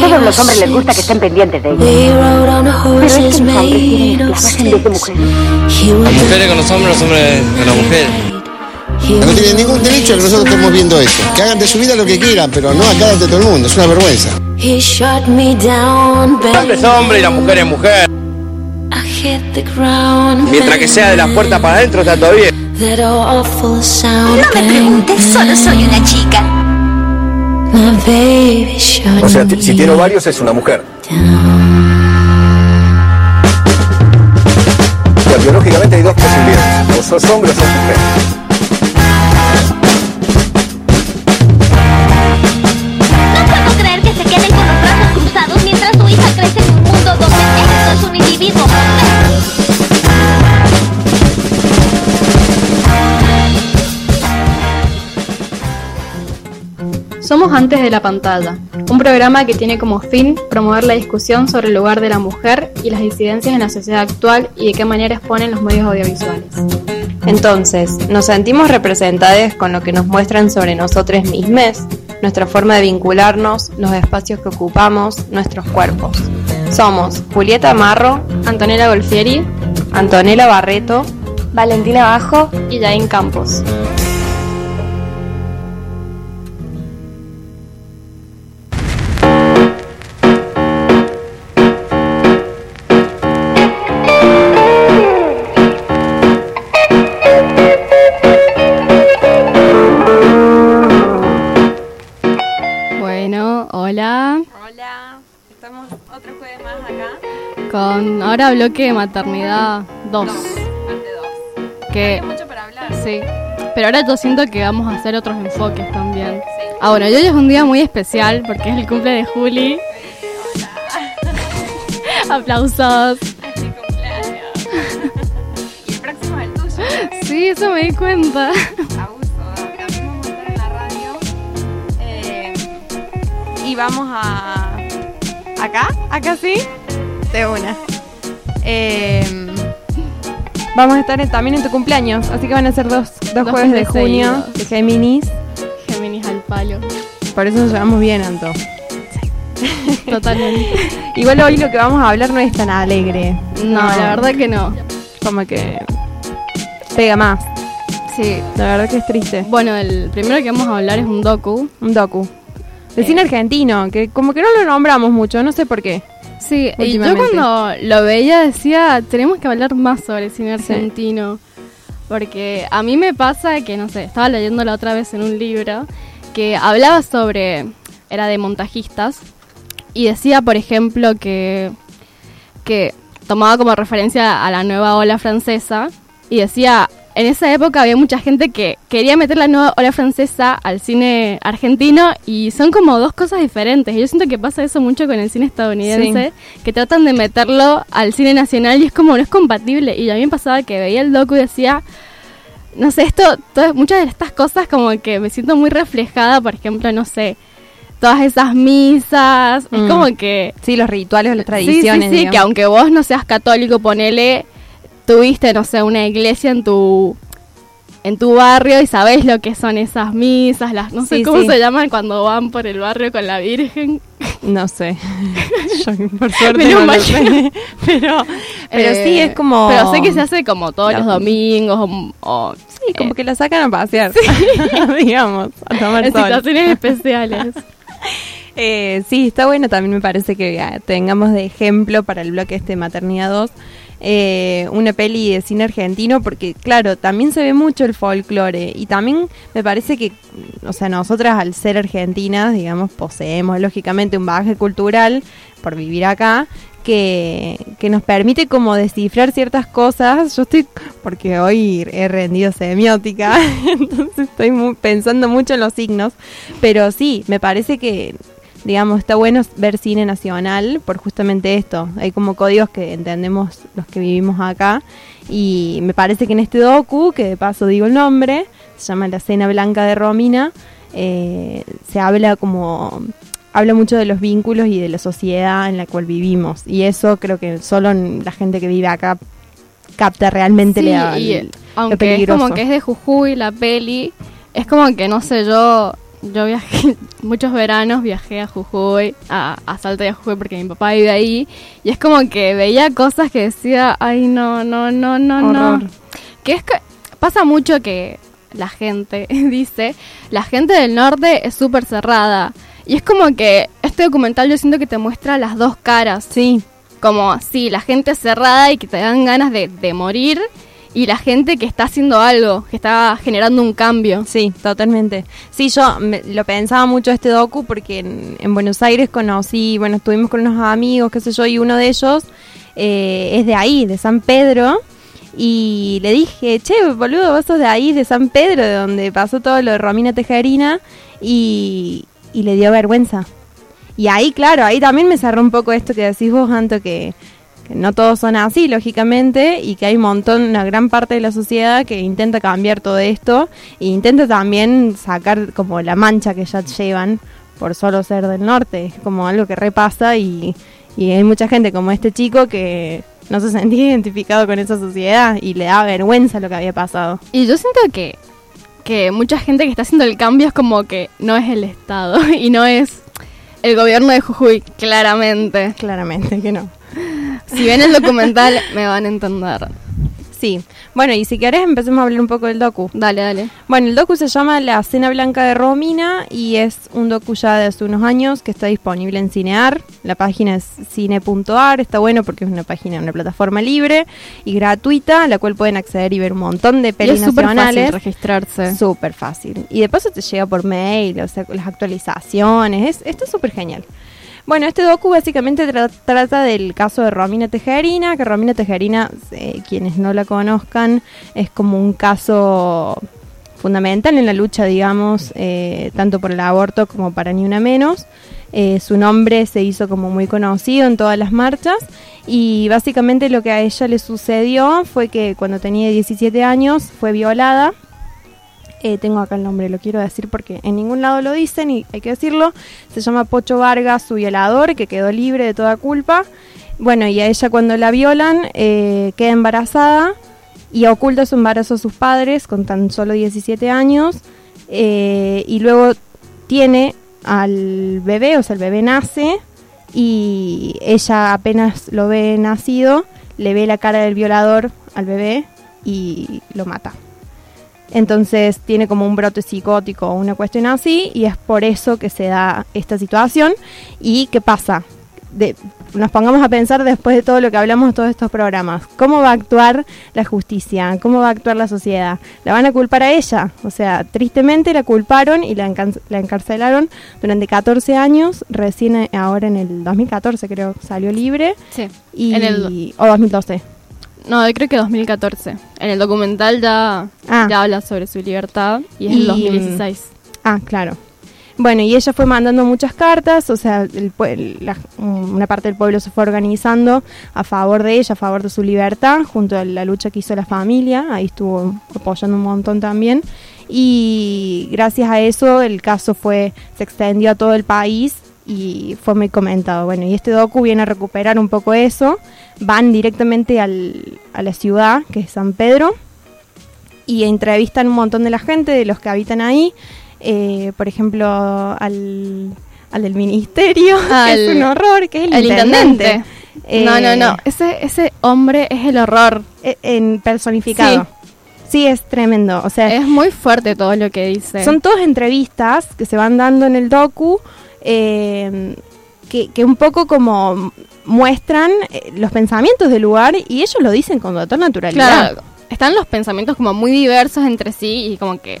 Todos los hombres les gusta que estén pendientes de ellos. Pero es que los hombres quieren esclavas en vez de mujeres. Las mujeres con los hombres, los hombres con las mujeres. No tienen ningún derecho a que nosotros estemos viendo esto. Que hagan de su vida lo que quieran, pero no acá ante todo el mundo. Es una vergüenza. El hombre es hombre y la mujer es mujer. Mientras que sea de la puerta para adentro está todo bien. No me preguntes, solo soy una chica. O sea, si tiene ovarios es una mujer. O sea, biológicamente hay dos posibilidades. O sos hombre o sos mujer. Somos Antes de la Pantalla, un programa que tiene como fin promover la discusión sobre el lugar de la mujer y las disidencias en la sociedad actual y de qué manera exponen los medios audiovisuales. Entonces, nos sentimos representadas con lo que nos muestran sobre nosotros mismos, nuestra forma de vincularnos, los espacios que ocupamos, nuestros cuerpos. Somos Julieta Marro, Antonella Golfieri Antonella Barreto, Valentina Bajo y Yain Campos. Con ahora bloque de maternidad 2. Que mucho para hablar. sí. Pero ahora yo siento que vamos a hacer otros enfoques también. Ah, bueno, y hoy es un día muy especial porque es el cumple de Juli. Aplausos. Y el próximo es el tuyo. Sí, eso me di cuenta. Eh, y vamos a. ¿Acá? ¿Acá sí? De una. Eh, vamos a estar en- también en tu cumpleaños, así que van a ser dos, dos, Dos jueves de junio seguidos. de Géminis. Géminis al palo. Por eso nos llevamos bien, Anto. Totalmente. Igual hoy lo que vamos a hablar no es tan alegre. No, la verdad que no. Como que pega más. Sí. La verdad que es triste. Bueno, el primero que vamos a hablar es un docu. Un docu. De Eh. cine argentino, que como que no lo nombramos mucho, no sé por qué. Sí, y yo cuando lo veía decía, tenemos que hablar más sobre cine argentino. Porque a mí me pasa que, no sé, estaba leyendo la otra vez en un libro que hablaba sobre, era de montajistas, y decía, por ejemplo, que, que tomaba como referencia a la nueva ola francesa, y decía, en esa época había mucha gente que quería meter la nueva ola francesa al cine argentino y son como dos cosas diferentes. Y yo siento que pasa eso mucho con el cine estadounidense, que tratan de meterlo al cine nacional y es como no es compatible. Y a mí me pasaba que veía el docu y decía, no sé, esto, todas, muchas de estas cosas como que me siento muy reflejada, por ejemplo, no sé, todas esas misas, es Mm. como que... Sí, los rituales, las Sí, tradiciones. sí, sí, que digamos. aunque vos no seas católico, ponele, tuviste, no sé, una iglesia en tu en tu barrio y sabés lo que son esas misas, las no sé Sí, cómo sí. se llaman cuando van por el barrio con la Virgen. No sé. Yo, por suerte no lo sé. Pero, pero Eh, sí, es como... Pero sé que se hace como todos La- los domingos o, o Sí, como eh, que la sacan a pasear, digamos, a tomar en sol. situaciones especiales. Eh, sí, está bueno también me parece que ah, tengamos de ejemplo para el bloque este Maternidad 2 eh, una peli de cine argentino porque claro, también se ve mucho el folclore y también me parece que, o sea, nosotras al ser argentinas, digamos, poseemos lógicamente un bagaje cultural por vivir acá que, que nos permite como descifrar ciertas cosas. Yo estoy, porque hoy he rendido semiótica, entonces estoy pensando mucho en los signos, pero sí, me parece que digamos, está bueno ver cine nacional por justamente esto. Hay como códigos que entendemos los que vivimos acá. Y me parece que en este docu, que de paso digo el nombre, se llama La Cena Blanca de Romina, eh, se habla como habla mucho de los vínculos y de la sociedad en la cual vivimos. Y eso creo que solo la gente que vive acá capta realmente Sí, y el- lo aunque es peligroso. como que es de Jujuy la peli, es como que no sé yo, yo viajé muchos veranos, viajé a Jujuy, a, a Salta y a Jujuy porque mi papá vive ahí. Y es como que veía cosas que decía, ay, no, no, no, no, no. Horror. Que es que pasa mucho que la gente dice, la gente del norte es súper cerrada. Y es como que este documental yo siento que te muestra las dos caras. Sí, Como, sí, la gente cerrada y que te dan ganas de, de morir. Y la gente que está haciendo algo, que está generando un cambio. Sí, totalmente. Sí, yo me- lo pensaba mucho este docu porque en, en Buenos Aires conocí, bueno, estuvimos con unos amigos, qué sé yo, y uno de ellos eh, es de ahí, de San Pedro. Y le dije, che, boludo, vos sos de ahí, de San Pedro, de donde pasó todo lo de Romina Tejerina. Y, y le dio vergüenza. Y ahí, claro, ahí también me cerró un poco esto que decís vos, Anto, que, que no todos son así, lógicamente, y que hay un montón, una gran parte de la sociedad que intenta cambiar todo esto e intenta también sacar como la mancha que ya llevan por solo ser del norte. Es como algo que repasa y, y hay mucha gente como este chico que no se sentía identificado con esa sociedad y le da vergüenza lo que había pasado. Y yo siento que, que mucha gente que está haciendo el cambio es como que no es el Estado y no es el gobierno de Jujuy, claramente. Claramente que no. Si ven el documental me van a entender. Sí. Bueno, y si querés empecemos a hablar un poco del docu. Dale, dale. Bueno, el docu se llama La Cena Blanca de Romina y es un docu ya de hace unos años que está disponible en Cinear. La página es cine.ar, está bueno porque es una página, una plataforma libre y gratuita, a la cual pueden acceder y ver un montón de Y pelis es súper fácil registrarse. Súper fácil. Y de paso te llega por mail, o sea, las actualizaciones. Es, esto es súper genial. Bueno, este docu básicamente tra- trata del caso de Romina Tejerina, que Romina Tejerina, eh, quienes no la conozcan, es como un caso fundamental en la lucha, digamos, eh, tanto por el aborto como para Ni Una Menos. Eh, su nombre se hizo como muy conocido en todas las marchas y básicamente lo que a ella le sucedió fue que cuando tenía 17 años fue violada eh, tengo acá el nombre, lo quiero decir porque en ningún lado lo dicen y hay que decirlo. Se llama Pocho Vargas, su violador, que quedó libre de toda culpa. Bueno, y a ella cuando la violan eh, queda embarazada y oculta su embarazo a sus padres con tan solo 17 años. eh, y luego tiene al bebé, o sea, el bebé nace y ella apenas lo ve nacido, le ve la cara del violador al bebé y lo mata. Entonces tiene como un brote psicótico o una cuestión así y es por eso que se da esta situación. ¿Y qué pasa? De- nos pongamos a pensar después de todo lo que hablamos de todos estos programas. ¿Cómo va a actuar la justicia? ¿Cómo va a actuar la sociedad? ¿La van a culpar a ella? O sea, tristemente la culparon y la, la encarcelaron durante 14 años. Recién eh, ahora en el 2014 creo salió libre. Sí. Y, En el- o 2012. No, yo creo que 2014. En el documental ya, Ah. ya habla sobre su libertad y es el 2016. Ah, claro. Bueno, y ella fue mandando muchas cartas, o sea, el la- una parte del pueblo se fue organizando a favor de ella, a favor de su libertad, junto a la lucha que hizo la familia, ahí estuvo apoyando un montón también. Y gracias a eso el caso fue se extendió a todo el país y fue muy comentado. Bueno, y este docu viene a recuperar un poco eso. Van directamente al- a la ciudad, que es San Pedro, y entrevistan un montón de la gente, de los que habitan ahí. Eh, por ejemplo, al, al del ministerio, que es un horror, que es el, El intendente. intendente. no, no, Eh, no. Ese, ese hombre es el horror. eh, En personificado. Sí. es tremendo. O sea, Es muy fuerte todo lo que dice. son todas entrevistas que se van dando en el docu eh, que, que un poco como muestran eh, los pensamientos del lugar y ellos lo dicen con total naturalidad. Claro, están los pensamientos como muy diversos entre sí y como que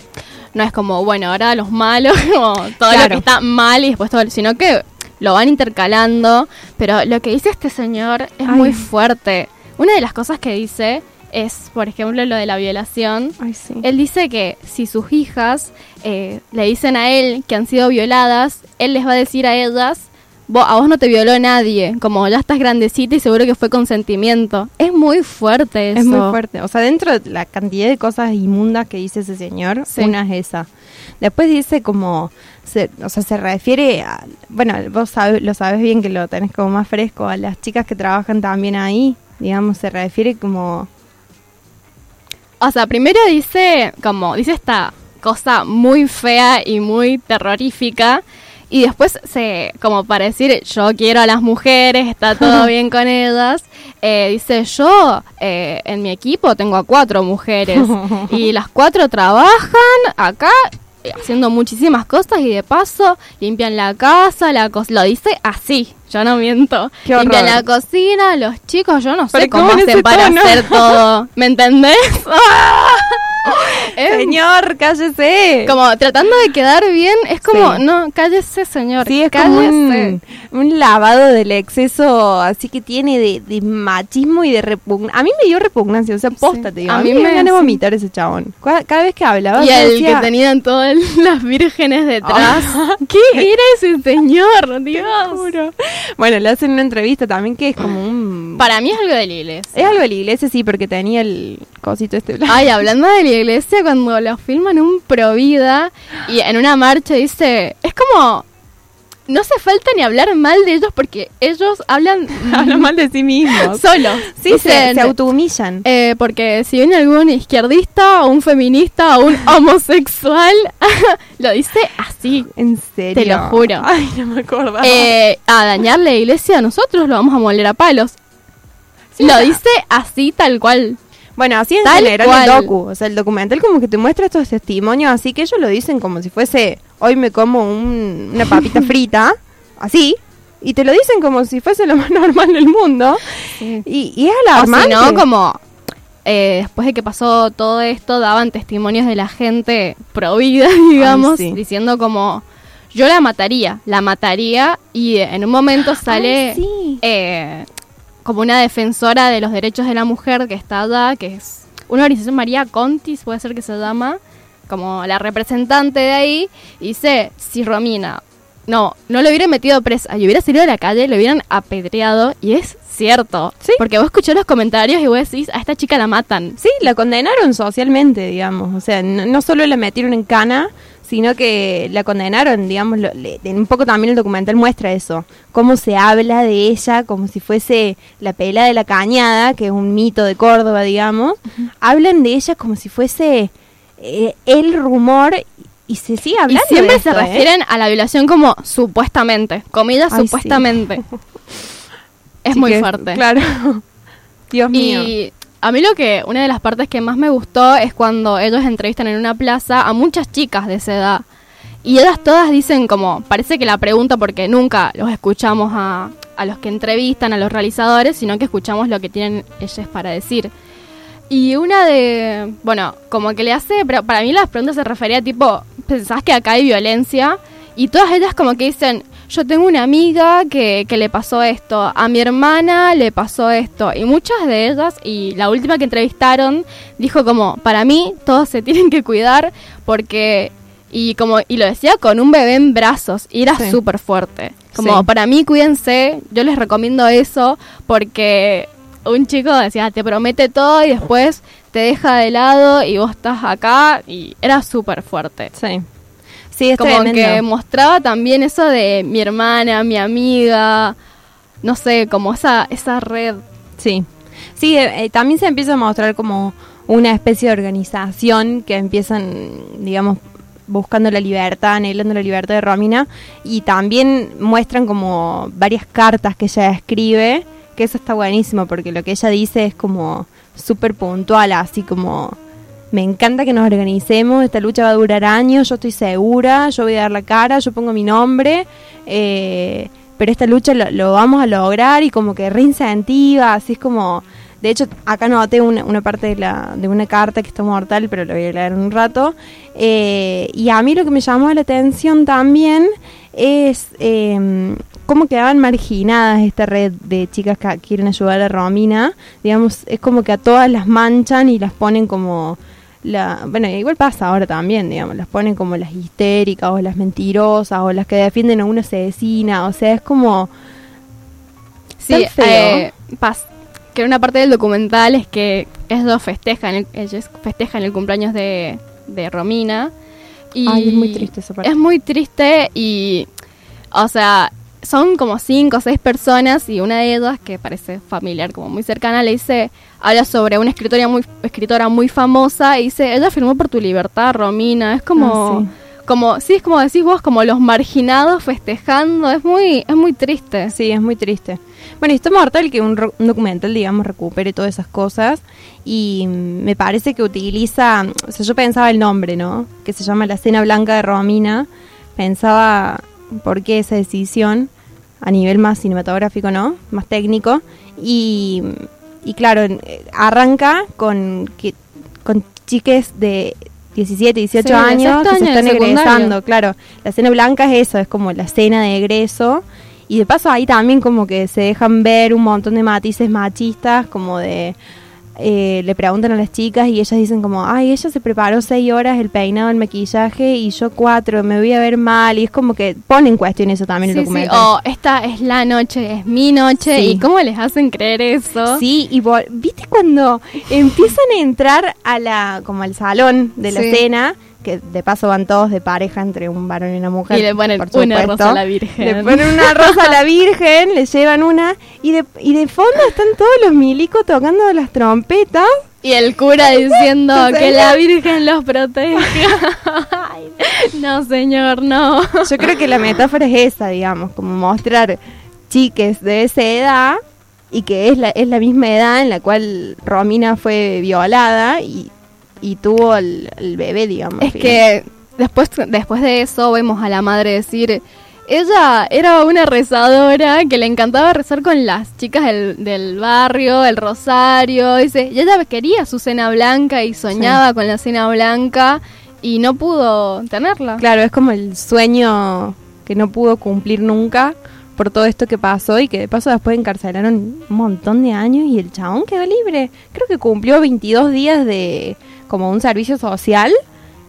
no es como, bueno, ahora los malos, como todo lo que está mal y después todo, sino que lo van intercalando. Pero lo que dice este señor es Ay. muy fuerte. Una de las cosas que dice es, por ejemplo, lo de la violación. Ay, sí. Él dice que si sus hijas eh, le dicen a él que han sido violadas, él les va a decir a ellas, "Vo- a vos no te violó nadie, como ya estás grandecita y seguro que fue consentimiento. Es muy fuerte eso. Es muy fuerte. O sea, dentro de la cantidad de cosas inmundas que dice ese señor, Sí. una es esa. Después dice como, se- o sea, se refiere a, bueno, vos sabes, lo sabes bien que lo tenés como más fresco, a las chicas que trabajan también ahí, digamos, se refiere como, O sea, primero dice, como, dice esta cosa muy fea y muy terrorífica. Y después, se, como para decir, yo quiero a las mujeres, está todo bien con ellas, eh, dice, yo eh, en mi equipo tengo a cuatro mujeres y las cuatro trabajan acá haciendo muchísimas cosas y de paso limpian la casa, la co- lo dice así, yo no miento. Qué limpian la cocina, los chicos, yo no sé cómo ¿cómo en hacen para tono? hacer todo, ¿me entendés? Señor, cállese. como tratando de quedar bien, es como, Sí. no, cállese señor, Sí, es cállese. como un, un lavado del exceso así que tiene de, de machismo y de repugnancia. A mí me dio repugnancia, o sea, posta, te digo. A A, mí mí me sí. vomitar ese chabón. Cada, cada vez que hablaba, Y el decía, que tenían todas las vírgenes detrás. ¿Qué era ese señor? Dios. Bueno, le hacen una entrevista también que es como un... Para mí es algo de la iglesia. Es algo de la iglesia, sí, porque tenía el cosito este blanco. Ay, hablando de la iglesia, cuando lo filman un Provida y en una marcha dice, es como, no hace falta ni hablar mal de ellos porque ellos hablan Habla mal de sí mismos. solos. Sí, se, Dicen, se autohumillan. eh, porque si viene algún izquierdista o un feminista o un homosexual, lo dice así. En serio. te lo juro. Ay, no me acordaba. Eh, a dañar la iglesia, nosotros lo vamos a moler a palos. lo dice así tal cual. Bueno, así en Tal general cual. el docu, o sea, el documental como que te muestra estos testimonios, así que ellos lo dicen como si fuese, hoy me como un- una papita frita, así, y te lo dicen como si fuese lo más normal del mundo, y, y es O si alarmante. no, como eh, después de que pasó todo esto, daban testimonios de la gente pro vida, digamos, sí. diciendo como, yo la mataría, la mataría, y en un momento sale Ay, sí. eh, como una defensora de los derechos de la mujer que está allá, que es una organización María Contis, puede ser que se llama, como la representante de ahí, y dice, si Romina, no, no lo hubieran metido presa, y hubiera salido a la calle, lo hubieran apedreado, y es cierto, Sí. porque vos escuchás los comentarios y vos decís, a esta chica la matan. Sí, la condenaron socialmente, digamos, o sea, no, no solo la metieron en cana, sino que la condenaron, digamos, lo- le- en un poco también el documental muestra eso, cómo se habla de ella como si fuese la pela de la cañada, que es un mito de Córdoba, digamos, hablan de ella como si fuese eh, el rumor y se sigue Y hablando siempre de se ¿eh? refieren a la violación como supuestamente, Ay, sí. supuestamente. Es Así muy que, fuerte. Claro. Dios mío. Y a mí lo que, una de las partes que más me gustó es cuando ellos entrevistan en una plaza a muchas chicas de esa edad. Y ellas todas dicen como, parece que la pregunta porque nunca los escuchamos a, a los que entrevistan, a los realizadores, sino que escuchamos lo que tienen ellas para decir. Y una de, bueno, como que le hace, pero para mí las preguntas se refería tipo, ¿pensás que acá hay violencia? Y todas ellas como que dicen, yo tengo una amiga que, que le pasó esto, a mi hermana le pasó esto. Y muchas de ellas, y la última que entrevistaron, dijo como, para mí todos se tienen que cuidar porque... Y como y lo decía con un bebé en brazos, y era Sí. súper fuerte. Como Sí. para mí cuídense, yo les recomiendo eso porque un chico decía, te promete todo y después te deja de lado y vos estás acá y era súper fuerte. Sí. Sí, es Como tremendo. que mostraba también eso de mi hermana, mi amiga, no sé, como esa, esa red. Sí, sí, eh, eh, también se empieza a mostrar como una especie de organización que empiezan, digamos, buscando la libertad, anhelando la libertad de Romina, y también muestran como varias cartas que ella escribe, que eso está buenísimo, porque lo que ella dice es como súper puntual, así como... Me encanta que nos organicemos, esta lucha va a durar años, yo estoy segura, yo voy a dar la cara, yo pongo mi nombre, eh, pero esta lucha lo, vamos a lograr y como que reincentiva, así es como... De hecho, acá noté una, una parte de, la, de una carta que está mortal, pero lo voy a leer en un rato. Eh, y a mí lo que me llamó la atención también es eh, cómo quedaban marginadas esta red de chicas que quieren ayudar a Romina. Digamos, es como que a todas las manchan y las ponen como... La, bueno, igual pasa ahora también, digamos, las ponen como las histéricas o las mentirosas o las que defienden a una asesina, o sea, es como... Sí, feo. eh, pas- que una parte del documental es que ellos festejan, el, ellos festejan el cumpleaños de, de Romina. Y Ay, es muy triste esa parte. Es muy triste y, o sea, son como cinco o seis personas y una de ellas, que parece familiar, como muy cercana, le dice, habla sobre una escritora muy, escritora muy famosa y dice, ella firmó por tu libertad, Romina. Es como... Ah, sí. Como, sí, es como decís vos, como los marginados festejando, es muy, es muy triste. Sí, es muy triste. Bueno, y está mortal que un, un documental, digamos, recupere todas esas cosas. Y mm, me parece que utiliza, o sea, yo pensaba el nombre, ¿no? Que se llama La Cena Blanca de Romina. Pensaba por qué esa decisión a nivel más cinematográfico, ¿no? Más técnico. Y, y claro, eh, arranca con, con chiques de 17, 18 Sí, de años que se están egresando, claro. La cena blanca es eso, es como la cena de egreso. Y de paso ahí también como que se dejan ver un montón de matices machistas, como de... eh, le preguntan a las chicas y ellas dicen como, ay, ella se preparó seis horas el peinado, el maquillaje y yo cuatro, me voy a ver mal. Y es como que pone en cuestión eso también el Sí, sí, documental. o esta es la noche, es mi noche, Sí. y cómo les hacen creer eso. Sí, y viste cuando empiezan a entrar a la como al salón de la cena, que de paso van todos de pareja entre un varón y una mujer. Y le ponen por una supuesto. rosa a la Virgen. Le ponen una rosa a la Virgen, le llevan una y de, y de fondo están todos los milicos tocando las trompetas. Y el cura diciendo que la Virgen los proteja. No, señor, no. Yo creo que la metáfora es esa, digamos, como mostrar chiques de esa edad y que es la, es la misma edad en la cual Romina fue violada y, y tuvo el, el bebé, digamos. Es que después, después de eso vemos a la madre decir, ella era una rezadora que le encantaba rezar con las chicas del, del barrio, el rosario, dice, y ella quería su cena blanca y soñaba con la cena blanca y no pudo tenerla. Claro, es como el sueño que no pudo cumplir nunca por todo esto que pasó y que de paso después encarcelaron un montón de años y el chabón quedó libre. Creo que cumplió 22 días de como un servicio social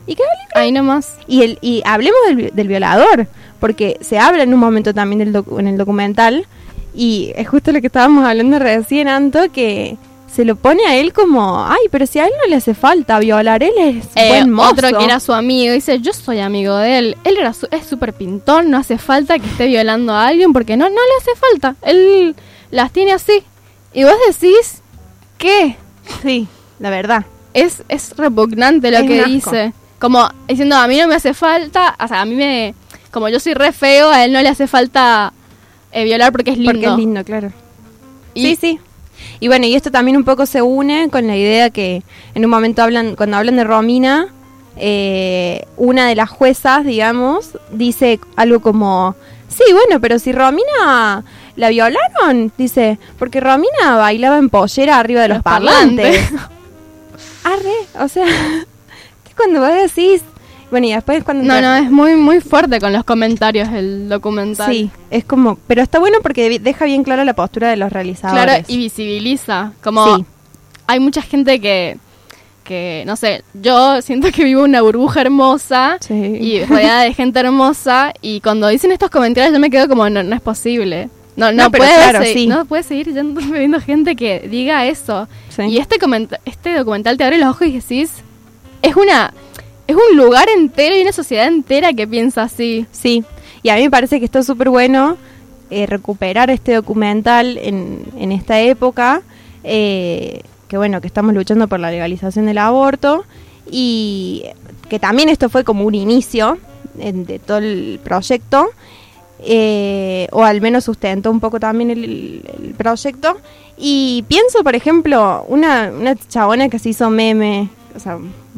y quedó libre. Ahí nomás. Y, el, y hablemos del, del violador, porque se habla en un momento también del docu- en el documental y es justo lo que estábamos hablando recién, Anto, que se lo pone a él como, ay, pero si a él no le hace falta violar, él es Eh, buen mozo. otro que era su amigo dice, yo soy amigo de él. Él era su- es súper pintón, no hace falta que esté violando a alguien porque no, no le hace falta. Él las tiene así. Y vos decís, ¿qué? Sí, la verdad. Es, es repugnante lo Es que dice. Como diciendo, a mí no me hace falta, o sea, a mí me... Como yo soy re feo, a él no le hace falta eh, violar porque es lindo. Porque es lindo, claro. Y- Sí, sí. Y bueno, y esto también un poco se une con la idea que en un momento hablan, cuando hablan de Romina, eh, una de las juezas, digamos, dice algo como, sí, bueno, pero si Romina la violaron, dice, porque Romina bailaba en pollera arriba de los, Los parlantes. parlantes. Arre, o sea, es cuando vos decís, bueno, y después cuando... No, te- no, es muy, muy fuerte con los comentarios el documental. Sí, es como, pero está bueno porque deja bien clara la postura de los realizadores. Claro, y visibiliza. Como Sí. hay mucha gente que, que, no sé, yo siento que vivo una burbuja hermosa Sí. y rodeada de gente hermosa y cuando dicen estos comentarios yo me quedo como, no, no es posible. No, no, No, pero puede, claro, se- sí. no puede seguir yendo- viendo gente que diga eso. Sí. Y este, este documental te abre los ojos y decís, es una... Es un lugar entero y una sociedad entera que piensa así. Sí, y a mí me parece que está súper bueno eh, recuperar este documental en, en esta época, eh, que bueno, que estamos luchando por la legalización del aborto y que también esto fue como un inicio en- de todo el proyecto, eh, o al menos sustentó un poco también el, proyecto. Y pienso, por ejemplo, una, una chabona que se hizo meme, o sea,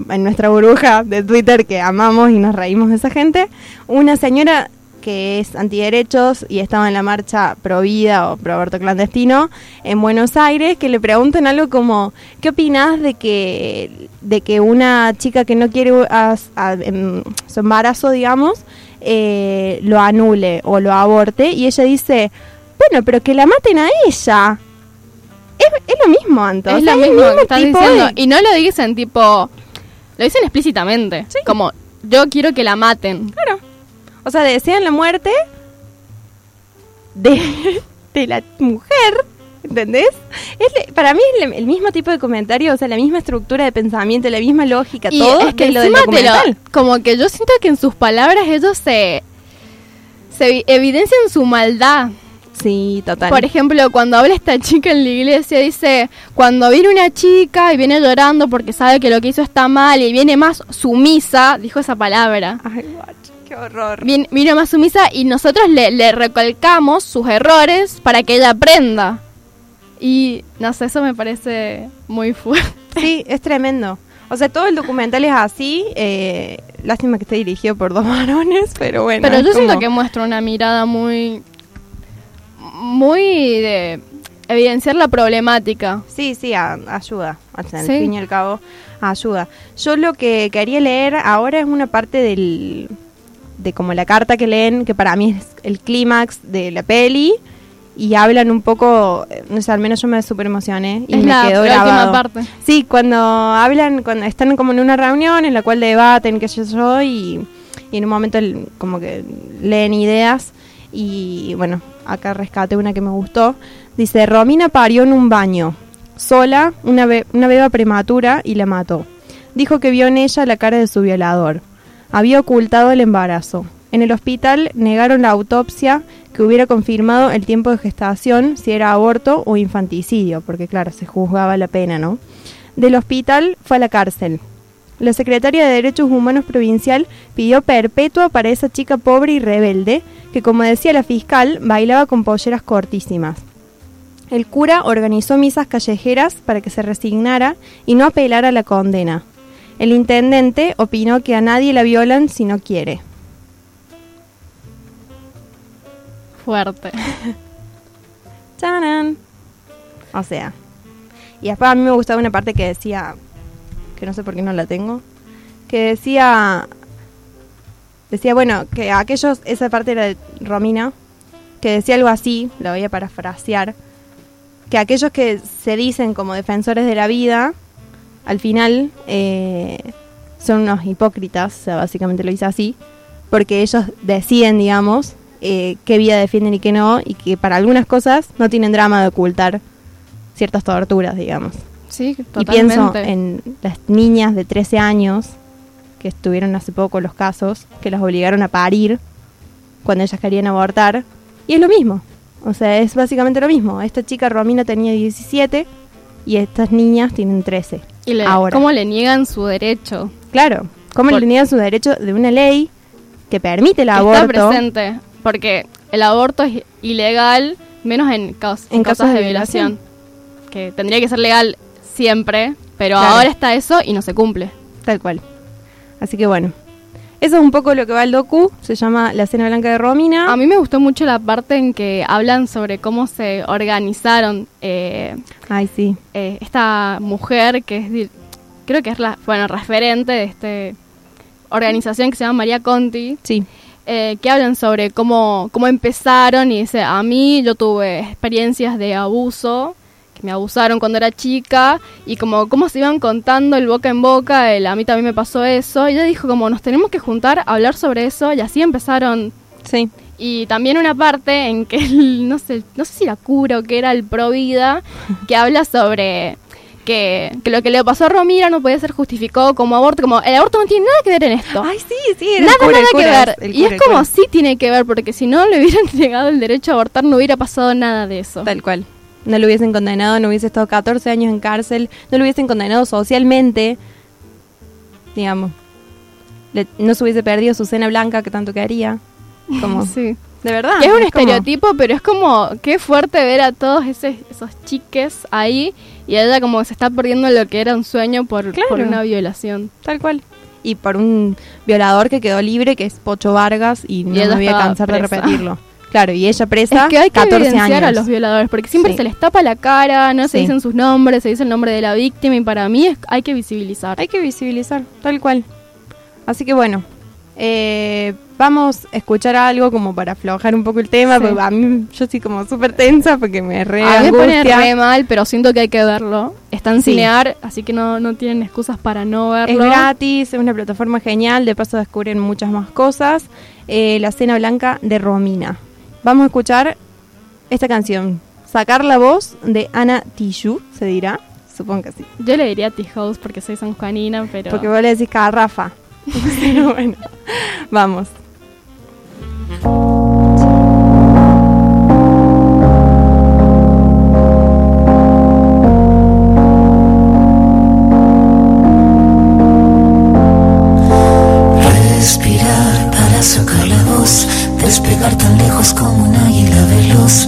en nuestra burbuja de Twitter que amamos y nos reímos de esa gente, una señora que es antiderechos y estaba en la marcha pro vida o pro clandestino en Buenos Aires, que le preguntan algo como, ¿qué opinás de que, de que una chica que no quiere a- su embarazo, digamos, eh, lo anule o lo aborte? Y ella dice, bueno, pero que la maten a ella. Es, es lo mismo, Anto. es lo mismo que estás diciendo. de- Y no lo dicen tipo... Lo dicen explícitamente. Como, yo quiero que la maten. Claro. O sea, desean la muerte de, de la mujer, ¿entendés? Es para mí es el mismo tipo de comentario, o sea, la misma estructura de pensamiento, la misma lógica, Y todo es que de lo del lo- documental. como que yo siento que en sus palabras ellos se, se evi- evidencian su maldad. Sí, total. Por ejemplo, cuando habla esta chica en la iglesia, dice, cuando viene una chica y viene llorando porque sabe que lo que hizo está mal y viene más sumisa, dijo esa palabra, Ay, qué horror. viene, más sumisa y nosotros le, le recalcamos sus errores para que ella aprenda. Y no sé, eso me parece muy fuerte. Sí, es tremendo. O sea, todo el documental es así. eh, lástima que esté dirigido por dos varones, pero bueno. Pero yo siento que muestra una mirada muy... muy de evidenciar la problemática. Sí, sí, a- ayuda. Al Sí. fin y al cabo, ayuda. Yo lo que quería leer ahora es una parte del. de como la carta que leen, que para mí es el clímax de la peli. Y hablan un poco, eh, no sé, al menos yo me super emocioné y Es me la- quedó la grabado. parte. Sí, cuando hablan, cuando están como en una reunión en la cual debaten, qué sé yo, y, y en un momento el- como que leen ideas. Y bueno, acá rescate una que me gustó. Dice, Romina parió en un baño, sola, una, be- una beba prematura y la mató. Dijo que vio en ella la cara de su violador. Había ocultado el embarazo. En el hospital negaron la autopsia que hubiera confirmado el tiempo de gestación, si era aborto o infanticidio, porque claro, se juzgaba la pena, ¿no? Del hospital fue a la cárcel. La secretaria de Derechos Humanos Provincial pidió perpetua para esa chica pobre y rebelde, que como decía la fiscal, bailaba con polleras cortísimas. El cura organizó misas callejeras para que se resignara y no apelara a la condena. El intendente opinó que a nadie la violan si no quiere. Fuerte. ¡Tarán! O sea. Y después a mí me gustaba una parte que decía, que no sé por qué no la tengo, que decía, decía, bueno, que aquellos, esa parte era de Romina, que decía algo así, la voy a parafrasear, que aquellos que se dicen como defensores de la vida, al final eh, son unos hipócritas, o sea, básicamente lo dice así, porque ellos deciden, digamos, eh, qué vida defienden y qué no, y que para algunas cosas no tienen drama de ocultar ciertas torturas, digamos. Sí, Y totalmente. pienso en las niñas de 13 años que estuvieron hace poco los casos, que las obligaron a parir cuando ellas querían abortar. Y es lo mismo. O sea, es básicamente lo mismo. Esta chica Romina tenía 17 y estas niñas tienen 13. y le, ahora. cómo le niegan su derecho. Claro, ¿cómo Por- le niegan su derecho de una ley que permite el que aborto? Está presente. Porque el aborto es ilegal, menos en, caos- En en casos casos de de violación. Que tendría que ser legal siempre, pero Claro. ahora está eso y no se cumple. Tal cual. Así que bueno. Eso es un poco lo que va el docu. Se llama La Cena Blanca de Romina. A mí me gustó mucho la parte en que hablan sobre cómo se organizaron eh, Ay, sí. eh, esta mujer que es, creo que es la, bueno, referente de esta organización que se llama María Conti, Sí. Eh, que hablan sobre cómo, cómo empezaron y dice, a mí yo tuve experiencias de abuso, que me abusaron cuando era chica, y como cómo se iban contando el boca en boca, el, a mí también me pasó eso, y ella dijo como nos tenemos que juntar a hablar sobre eso, y así empezaron Sí. y también una parte en que, el- no sé, no sé si la cura o que era el pro vida, que habla sobre que, que lo que le pasó a Romina no puede ser justificado como aborto, como el aborto no tiene nada que ver en esto. Ay, sí, sí. el nada, cura, nada el que ver. y cura, es como sí tiene que ver, porque si no le hubieran negado el derecho a abortar no hubiera pasado nada de eso. Tal cual. No lo hubiesen condenado, no hubiese estado 14 años en cárcel, no lo hubiesen condenado socialmente, digamos. Le- no se hubiese perdido su cena blanca que tanto quería. Como, Sí. De verdad. Que es un estereotipo, pero es como qué fuerte ver a todos esos chiques ahí y ella como se está perdiendo lo que era un sueño por, Claro. por una violación. Tal cual. Y por un violador que quedó libre, que es Pocho Vargas, y no ella me voy a cansar de repetirlo. Claro, y ella presa Es que hay que 14 evidenciar años. a los violadores, porque siempre Sí. se les tapa la cara, no se dicen sus nombres, se dice el nombre de la víctima y para mí es, hay que visibilizar. Hay que visibilizar, tal cual. Así que bueno, eh, vamos a escuchar algo como para aflojar un poco el tema, Sí. porque a mí yo estoy como súper tensa porque me re a mí me pone re mal, pero siento que hay que verlo. Está en Sí. Cinear, así que no, no tienen excusas para no Es verlo. gratis, es una plataforma genial, de paso descubren muchas más cosas. Eh, la cena blanca de Romina. Vamos a escuchar esta canción, Sacar la voz de Ana Tijoux, se dirá. Supongo que sí. Yo le diría T-House porque soy sanjuanina, pero... Porque vos le decís Carrafa. Bueno, vamos. Respirar para sacar la voz, despegar tan lejos como un águila veloz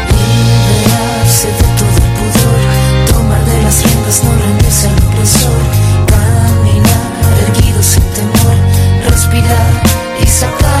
No rendirse al opresor. Caminar erguido sin temor, respirar y sacar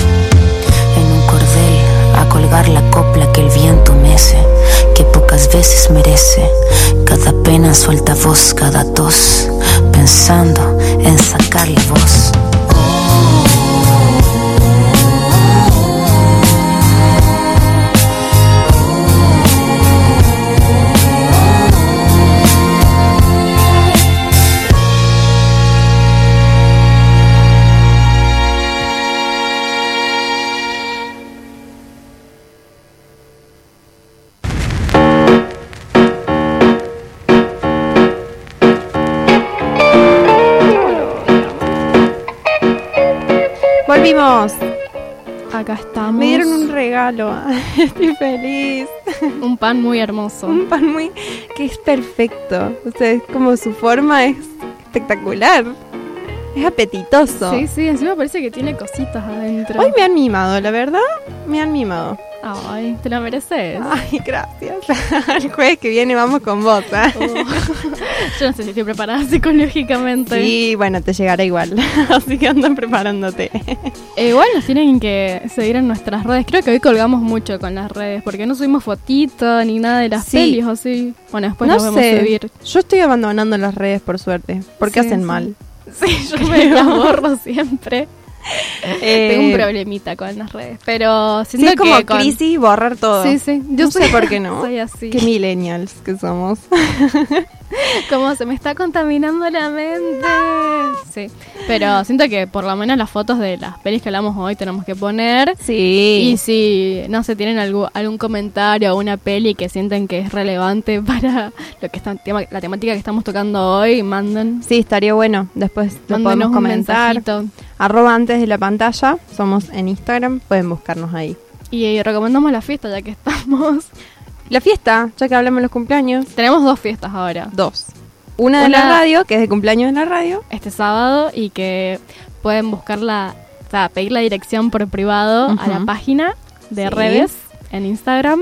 A colgar la copla que el viento mece, que pocas veces merece. Cada pena suelta voz, cada tos, pensando en sacar la voz. Acá estamos. Me dieron un regalo. Estoy feliz. Un pan muy hermoso. Un pan muy que es perfecto. O sea, es como su forma es espectacular. Es apetitoso. Sí, sí, encima parece que tiene cositas adentro. Hoy me han mimado, la verdad. Me han mimado. Ay, te lo mereces. Ay, gracias. El jueves que viene vamos con vos. ¿eh? Yo no sé si estoy preparada psicológicamente. Sí, bueno, te llegará igual. Así que andan preparándote. Eh, igual nos tienen que seguir en nuestras redes. Creo que hoy colgamos mucho con las redes, porque no subimos fotito ni nada de las Sí. pelis o sí. Bueno, después no nos sé. subir. Yo estoy abandonando las redes por suerte. Porque Sí, hacen sí. mal. Sí, yo me las borro siempre. Eh, Tengo un problemita con las redes, pero Sí, siento es como que con- crisis borrar todo. Sí, sí. Yo Yo sé por qué no. soy así. Qué millennials que somos. Como se me está contaminando la mente. Sí. Pero siento que por lo menos las fotos de las pelis que hablamos hoy tenemos que poner. Sí. Y si, no sé, tienen algún, algún comentario o una peli que sienten que es relevante para lo que está, tema- la temática que estamos tocando hoy, manden. Sí, estaría bueno. Después lo Mándenos podemos comentar. Arroba antes de la pantalla. Somos en Instagram. Pueden buscarnos ahí. Y, eh, recomendamos la fiesta ya que estamos. La fiesta, ya que hablamos de los cumpleaños. Tenemos dos fiestas ahora. Dos. Una de la Una- radio, que es de cumpleaños de la radio. Este sábado y que pueden buscarla, o sea, pedir la dirección por privado a la página de Sí. redes en Instagram.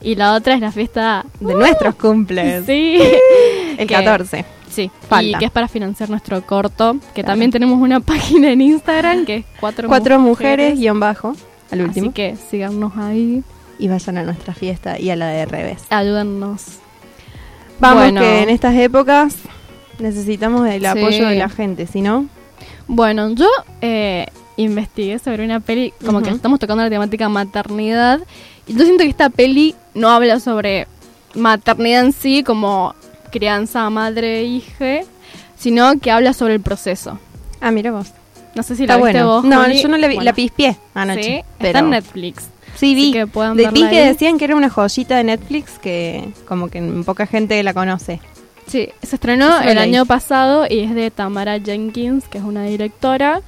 Y la otra es la fiesta De nuestros cumples. Sí. El Que- 14. Sí, Falta. y que es para financiar nuestro corto, que también tenemos una página en Instagram que es cuatro, Cuatro mujeres, guion bajo. Al último. Así que síganos ahí, Y vayan a nuestra fiesta y a la de revés. ayúdennos. Vamos Bueno. que en estas épocas necesitamos el Sí. apoyo de la gente, si no... Bueno, yo eh, investigué sobre una peli, como que estamos tocando la temática maternidad, y yo siento que esta peli no habla sobre maternidad en sí, como crianza, madre, hija, sino que habla sobre el proceso. Ah, mira vos. No sé si Está la viste bueno. vos. no, Juli. yo no la vi, Bueno, la pispié anoche. Sí, pero... está en Netflix. Sí, vi. Que De- vi que decían que era una joyita de Netflix que como que poca gente la conoce. Sí, se estrenó el año pasado y es de Tamara Jenkins, que es una directora,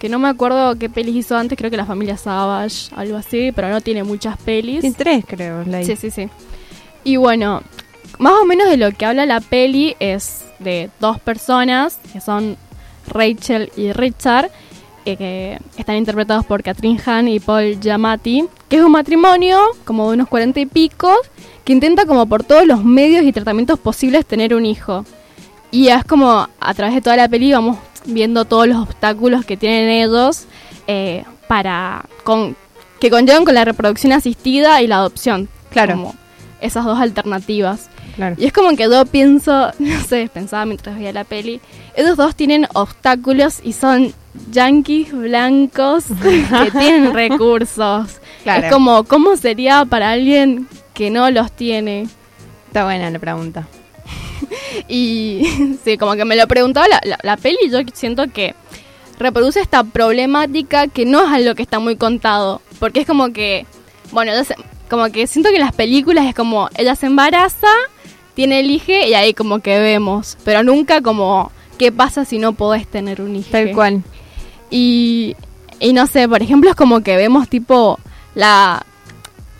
que no me acuerdo qué pelis hizo antes, creo que La Familia Savage, algo así, pero no tiene muchas pelis. Sí, tres creo. Sí, sí, sí. Y bueno, más o menos de lo que habla la peli es de dos personas, que son Rachel y Richard, eh, que están interpretados por Catherine Hahn y Paul Giamatti, que es un matrimonio como de unos cuarenta y pico, que intenta como por todos los medios y tratamientos posibles tener un hijo. Y es como a través de toda la peli vamos viendo todos los obstáculos que tienen ellos eh, para con, que conllevan con la reproducción asistida y la adopción. Claro. Como esas dos alternativas. Claro. Y es como que yo pienso, no sé, pensaba mientras veía la peli, esos dos tienen obstáculos y son yanquis blancos que tienen recursos. Claro. Es como, ¿cómo sería para alguien que no los tiene? Está buena la pregunta. Y sí, como que me lo preguntaba la, la, la peli, yo siento que reproduce esta problemática que no es algo que está muy contado. Porque es como que, bueno, ella se- como que siento que en las películas es como, ella se embaraza, tiene el hijo y ahí como que vemos. Pero nunca como, ¿qué pasa si no podés tener un hijo? Tal cual. Y, y no sé, por ejemplo, es como que vemos tipo la...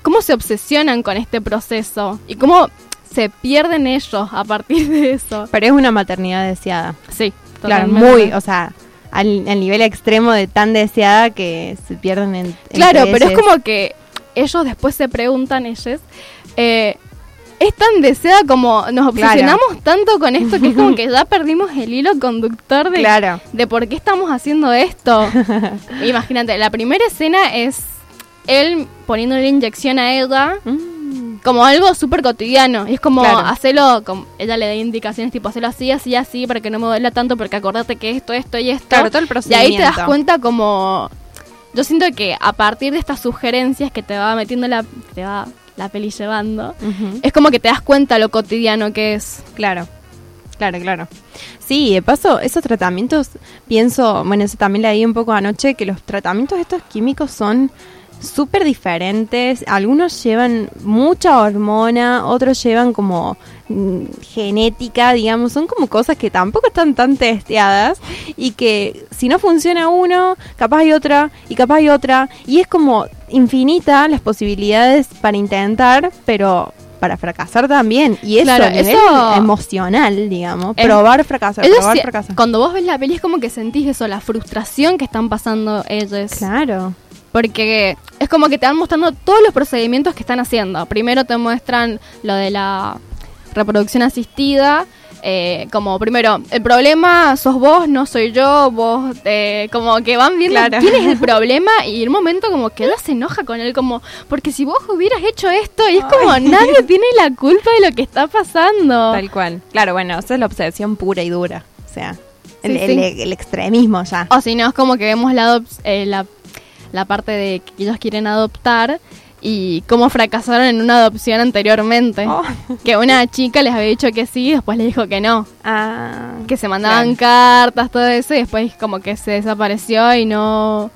cómo se obsesionan con este proceso y cómo se pierden ellos a partir de eso. Pero es una maternidad deseada. Sí, Claro, totalmente. muy, o sea, al, al nivel extremo de tan deseada que se pierden en Claro, pero es como que ellos después se preguntan ellos, eh, es tan deseada como nos Claro. obsesionamos tanto con esto que es como que ya perdimos el hilo conductor de, Claro. de por qué estamos haciendo esto. Imagínate, la primera escena es él poniéndole inyección a ella Mm, como algo súper cotidiano. Y es como Claro. hacerlo, como, ella le da indicaciones tipo hacerlo así, así, así, para que no me duela tanto, porque acordate que esto, esto y esto. Claro, todo el Y ahí te das cuenta como... Yo siento que a partir de estas sugerencias que te va metiendo la, te va la peli llevando, es como que te das cuenta lo cotidiano que es. Claro, claro, claro. Sí, de paso, esos tratamientos, pienso, bueno, eso también leí un poco anoche, que los tratamientos estos químicos son súper diferentes. Algunos llevan mucha hormona, otros llevan como mm, genética, digamos, son como cosas que tampoco están tan testeadas y que si no funciona uno, capaz hay otra y capaz hay otra y es como infinita las posibilidades para intentar, pero para fracasar también y eso Claro, eso- emocional, digamos, Es- probar fracasar, probar fracasar. cuando vos ves la peli es como que sentís eso, la frustración que están pasando ellos. Claro. Porque es como que te van mostrando todos los procedimientos que están haciendo. Primero te muestran lo de la reproducción asistida. eh, como primero, el problema sos vos, no soy yo, vos, eh, como que van viendo Claro. quién es el problema y en un momento como que ella se enoja con él, como, porque si vos hubieras hecho esto, y es como, nadie tiene la culpa de lo que está pasando. Tal cual. Claro, bueno, esa es la obsesión pura y dura. O sea, el, Sí, el- sí. el extremismo ya. O si no, es como que vemos la, eh, la, la parte de que ellos quieren adoptar y cómo fracasaron en una adopción anteriormente. Oh. Que una chica les había dicho que sí y después les dijo que no. Ah, Que se mandaban cartas, todo eso, y después como que se desapareció y no,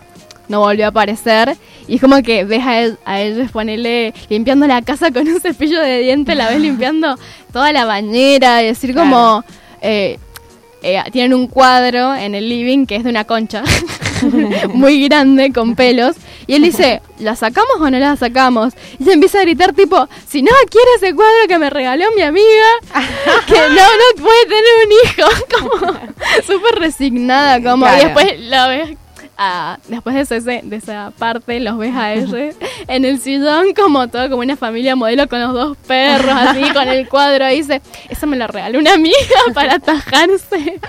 no volvió a aparecer. Y es como que ves a, él, a ellos ponerle limpiando la casa con un cepillo de dientes, la ves limpiando toda la bañera, y decir como... eh, eh, tienen un cuadro en el living que es de una concha muy grande con pelos y él dice ¿la sacamos o no la sacamos? y se empieza a gritar tipo si no quiere ese cuadro que me regaló mi amiga que no no puede tener un hijo como súper resignada como y Claro. después la ves a- después de, ese- de esa parte los ves a ellos en el sillón como todo como una familia modelo con los dos perros así con el cuadro ahí dice eso me lo regaló una amiga para atajarse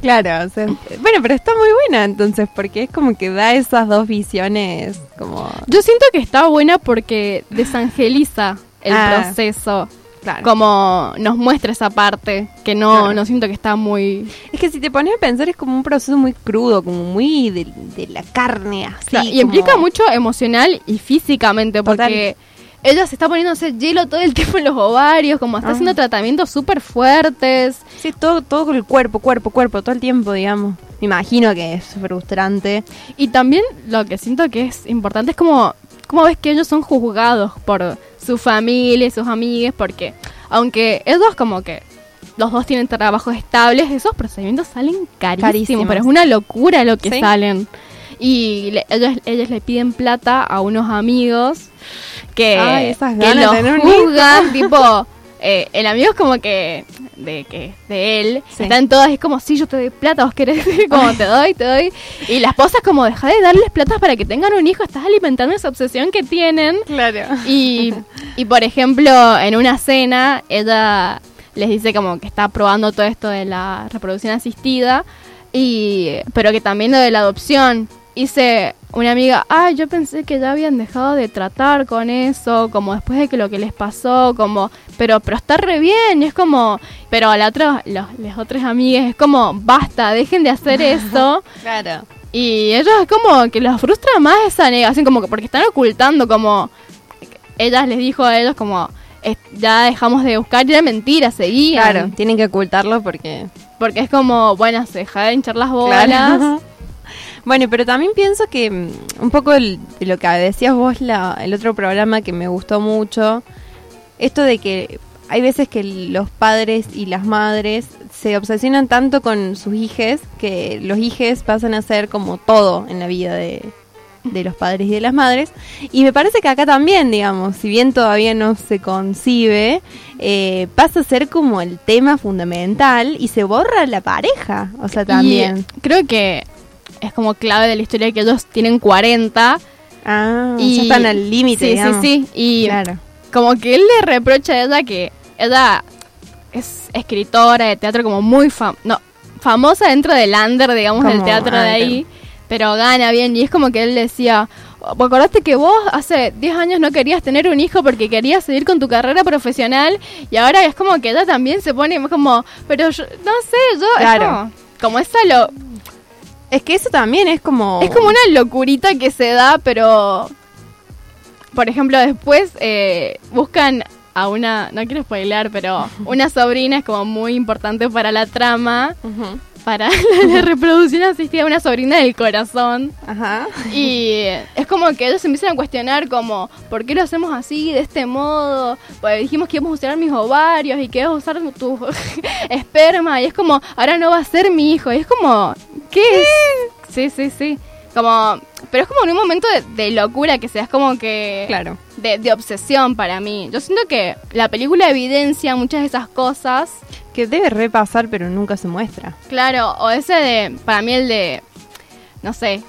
claro. o sea, bueno, pero está muy buena entonces, porque es como que da esas dos visiones como... yo siento que está buena porque desangeliza el Ah, proceso Claro. como nos muestra esa parte que no Claro. no siento que está muy Es que si te pones a pensar es como un proceso muy crudo, como muy de, de la carne así. Claro, y como- implica mucho emocional y físicamente Total. Ella se está poniéndose hielo todo el tiempo en los ovarios, como está Ah. haciendo tratamientos súper fuertes. Sí, todo, todo con el cuerpo, cuerpo, cuerpo, todo el tiempo, digamos. Me imagino que es frustrante. Y también lo que siento que es importante es como, como ves que ellos son juzgados por su familia y sus amigues, porque aunque ellos como que los dos tienen trabajos estables, esos procedimientos salen carísimos, Carísimos. pero es una locura lo que Sí. salen. Y le- ellos, ellos le piden plata a unos amigos que, Ay, esas que ganas de un tipo, eh, el amigo es como que de que de él Sí. están todas es como sí yo te doy plata vos querés como te doy te doy y la esposa es como deja de darles plata para que tengan un hijo estás alimentando esa obsesión que tienen Claro. y, y por ejemplo en una cena ella les dice como que está probando todo esto de la reproducción asistida y pero que también lo de la adopción hice una amiga, ah, yo pensé que ya habían dejado de tratar con eso, como después de que lo que les pasó, como, pero, pero está re bien, y es como, pero a la otra, los, las otras amigas es como, basta, dejen de hacer eso, Claro. y ellos es como que los frustra más esa negación, como que porque están ocultando, como, ellas les dijo a ellos como, "Es- ya dejamos de buscar, y era mentira, seguían. Claro, tienen que ocultarlo porque... Porque es como, bueno, se deja de hinchar las bolas. Claro. Bueno, pero también pienso que mm, un poco el- de lo que decías vos la, el otro programa que me gustó mucho, esto de que hay veces que los padres y las madres se obsesionan tanto con sus hijes que los hijes pasan a ser como todo en la vida de, de los padres y de las madres. Y me parece que acá también, digamos, si bien todavía no se concibe, eh, pasa a ser como el tema fundamental y se borra la pareja. O sea, también. Y creo que es como clave de la historia que ellos tienen 40. Ah, y ya están al límite, Sí, digamos. sí, sí. Y Claro. como que él le reprocha a ella que ella es escritora de teatro como muy fam no, famosa dentro del under, digamos, del teatro de ahí. Pero gana bien. Y es como que él decía... "¿Vos acordaste que vos hace 10 años no querías tener un hijo porque querías seguir con tu carrera profesional? Y ahora es como que ella también se pone como... Pero yo, no sé, yo... es Claro. como, como esa lo, Es que eso también es como... es como una locurita que se da, pero. Por ejemplo, después eh, buscan a una. No quiero spoiler, pero una sobrina es como muy importante para la trama. Para la reproducción asistida, una sobrina del corazón. Ajá. Y es como que ellos se empiezan a cuestionar como, ¿por qué lo hacemos así, de este modo? Pues dijimos que íbamos a usar mis ovarios y que ibas a usar tu esperma. Y es como, ahora no va a ser mi hijo. Y es como, ¿qué? Sí, sí, sí. Como, pero es como en un momento de, de locura que sea, es como que... Claro. De, de obsesión para mí. Yo siento que la película evidencia muchas de esas cosas. Que debe repasar, pero nunca se muestra. Claro, o ese de, para mí el de, no sé,